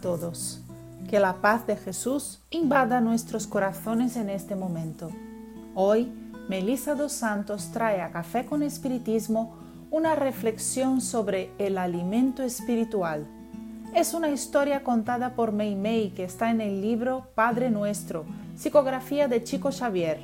todos. Que la paz de Jesús invada nuestros corazones en este momento. Hoy, Melissa dos Santos trae a Café con Espiritismo una reflexión sobre el alimento espiritual. Es una historia contada por Mei Mei que está en el libro Padre Nuestro, psicografía de Chico Xavier.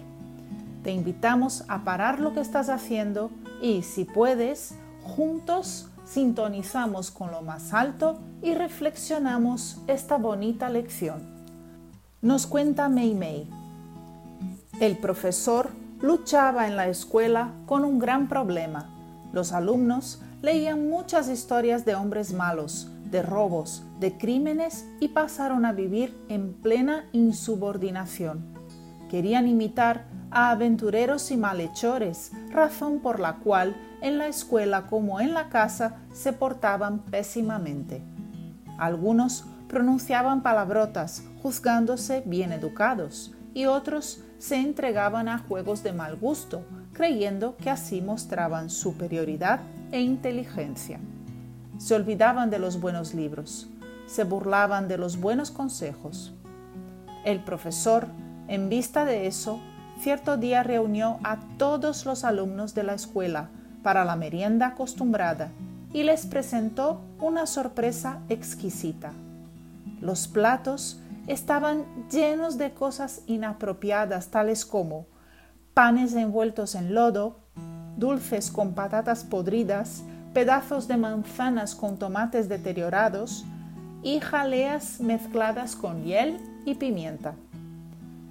Te invitamos a parar lo que estás haciendo y, si puedes, juntos sintonizamos con lo más alto y reflexionamos esta bonita lección. Nos cuenta Mei Mei. El profesor luchaba en la escuela con un gran problema. Los alumnos leían muchas historias de hombres malos, de robos, de crímenes y pasaron a vivir en plena insubordinación. Querían imitar a aventureros y malhechores, razón por la cual en la escuela como en la casa se portaban pésimamente. Algunos pronunciaban palabrotas, juzgándose bien educados, y otros se entregaban a juegos de mal gusto, creyendo que así mostraban superioridad e inteligencia. Se olvidaban de los buenos libros, se burlaban de los buenos consejos. El profesor, en vista de eso, cierto día reunió a todos los alumnos de la escuela para la merienda acostumbrada y les presentó una sorpresa exquisita. Los platos estaban llenos de cosas inapropiadas tales como panes envueltos en lodo, dulces con patatas podridas, pedazos de manzanas con tomates deteriorados y jaleas mezcladas con hiel y pimienta.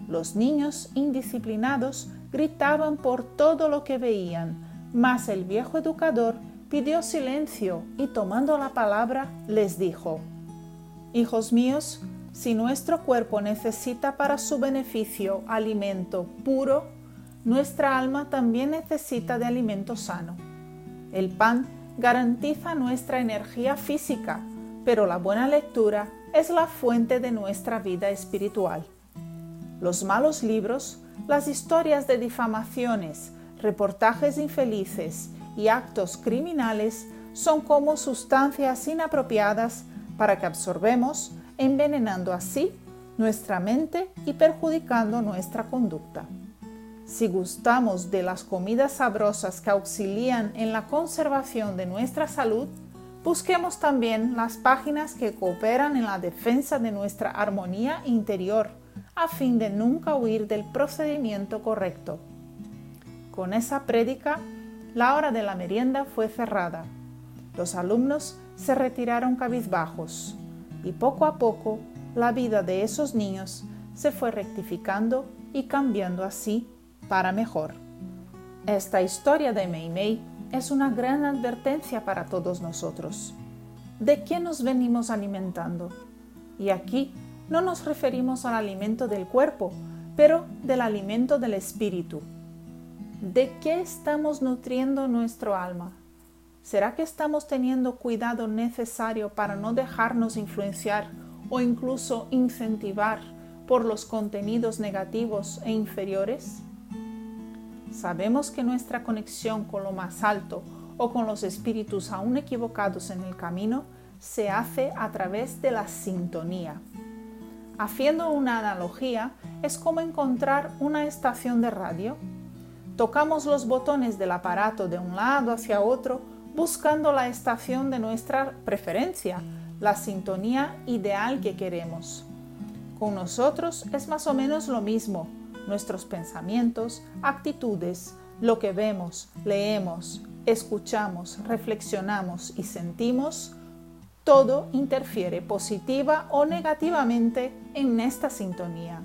Los niños indisciplinados gritaban por todo lo que veían, mas el viejo educador pidió silencio y tomando la palabra les dijo, Hijos míos, si nuestro cuerpo necesita para su beneficio alimento puro, nuestra alma también necesita de alimento sano. El pan garantiza nuestra energía física, pero la buena lectura es la fuente de nuestra vida espiritual. Los malos libros, las historias de difamaciones, reportajes infelices y actos criminales son como sustancias inapropiadas para que absorbemos, envenenando así nuestra mente y perjudicando nuestra conducta. Si gustamos de las comidas sabrosas que auxilian en la conservación de nuestra salud, busquemos también las páginas que cooperan en la defensa de nuestra armonía interior, a fin de nunca huir del procedimiento correcto. Con esa prédica, la hora de la merienda fue cerrada. Los alumnos se retiraron cabizbajos y poco a poco la vida de esos niños se fue rectificando y cambiando así para mejor. Esta historia de Mei Mei es una gran advertencia para todos nosotros. ¿De qué nos venimos alimentando? Y aquí no nos referimos al alimento del cuerpo, pero del alimento del espíritu, ¿De qué estamos nutriendo nuestro alma? ¿Será que estamos teniendo cuidado necesario para no dejarnos influenciar o incluso incentivar por los contenidos negativos e inferiores? Sabemos que nuestra conexión con lo más alto o con los espíritus aún equivocados en el camino se hace a través de la sintonía. Haciendo una analogía, es como encontrar una estación de radio Tocamos los botones del aparato de un lado hacia otro buscando la estación de nuestra preferencia, la sintonía ideal que queremos. Con nosotros es más o menos lo mismo. Nuestros pensamientos, actitudes, lo que vemos, leemos, escuchamos, reflexionamos y sentimos, todo interfiere positiva o negativamente en esta sintonía.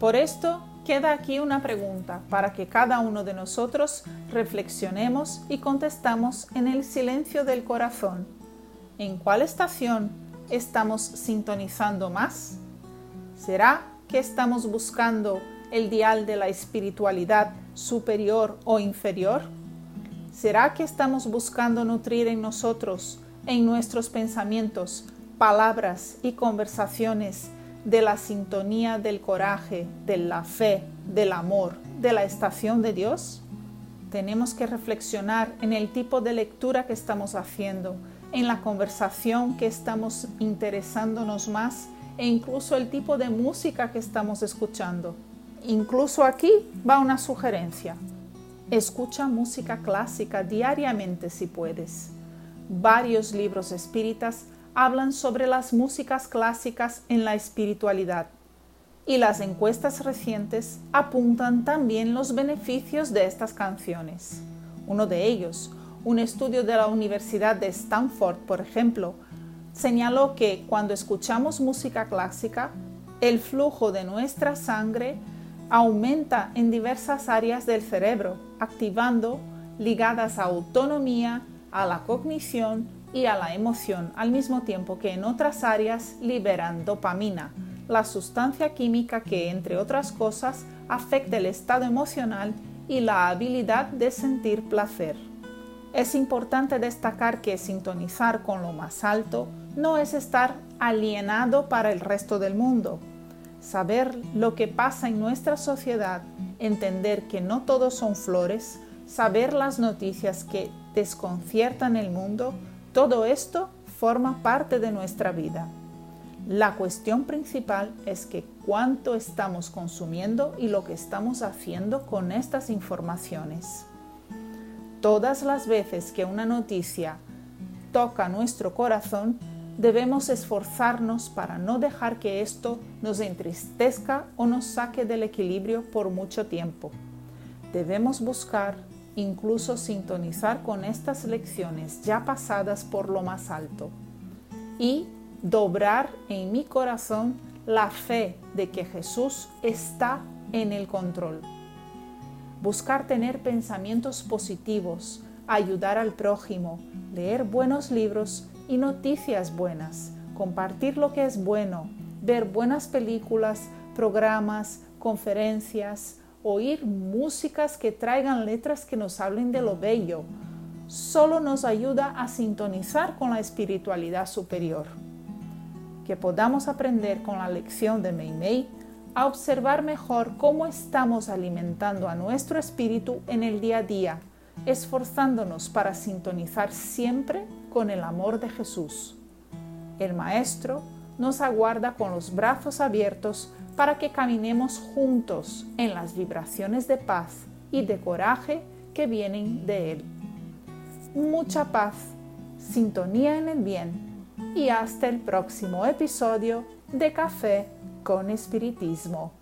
Por esto, queda aquí una pregunta para que cada uno de nosotros reflexionemos y contestamos en el silencio del corazón. ¿En cuál estación estamos sintonizando más? ¿Será que estamos buscando el dial de la espiritualidad superior o inferior? ¿Será que estamos buscando nutrir en nosotros, en nuestros pensamientos, palabras y conversaciones de la sintonía del coraje, de la fe, del amor, de la estación de Dios? Tenemos que reflexionar en el tipo de lectura que estamos haciendo, en la conversación que estamos interesándonos más e incluso el tipo de música que estamos escuchando. Incluso aquí va una sugerencia. Escucha música clásica diariamente si puedes. Varios libros espíritas hablan sobre las músicas clásicas en la espiritualidad y las encuestas recientes apuntan también los beneficios de estas canciones. Uno de ellos, un estudio de la Universidad de Stanford, por ejemplo, señaló que cuando escuchamos música clásica, el flujo de nuestra sangre aumenta en diversas áreas del cerebro, activando ligadas a autonomía, a la cognición y a la emoción, al mismo tiempo que en otras áreas liberan dopamina, la sustancia química que, entre otras cosas, afecta el estado emocional y la habilidad de sentir placer. Es importante destacar que sintonizar con lo más alto no es estar alienado para el resto del mundo. Saber lo que pasa en nuestra sociedad, entender que no todos son flores, saber las noticias que desconciertan el mundo, todo esto forma parte de nuestra vida. La cuestión principal es que cuánto estamos consumiendo y lo que estamos haciendo con estas informaciones. Todas las veces que una noticia toca nuestro corazón, debemos esforzarnos para no dejar que esto nos entristezca o nos saque del equilibrio por mucho tiempo. Debemos buscar, incluso sintonizar con estas lecciones ya pasadas por lo más alto y dobrar en mi corazón la fe de que Jesús está en el control. Buscar tener pensamientos positivos, ayudar al prójimo, leer buenos libros y noticias buenas, compartir lo que es bueno, ver buenas películas, programas, conferencias, oír músicas que traigan letras que nos hablen de lo bello, solo nos ayuda a sintonizar con la espiritualidad superior. Que podamos aprender con la lección de Mei Mei a observar mejor cómo estamos alimentando a nuestro espíritu en el día a día, esforzándonos para sintonizar siempre con el amor de Jesús. El Maestro nos aguarda con los brazos abiertos para que caminemos juntos en las vibraciones de paz y de coraje que vienen de Él. Mucha paz, sintonía en el bien y hasta el próximo episodio de Café con Espiritismo.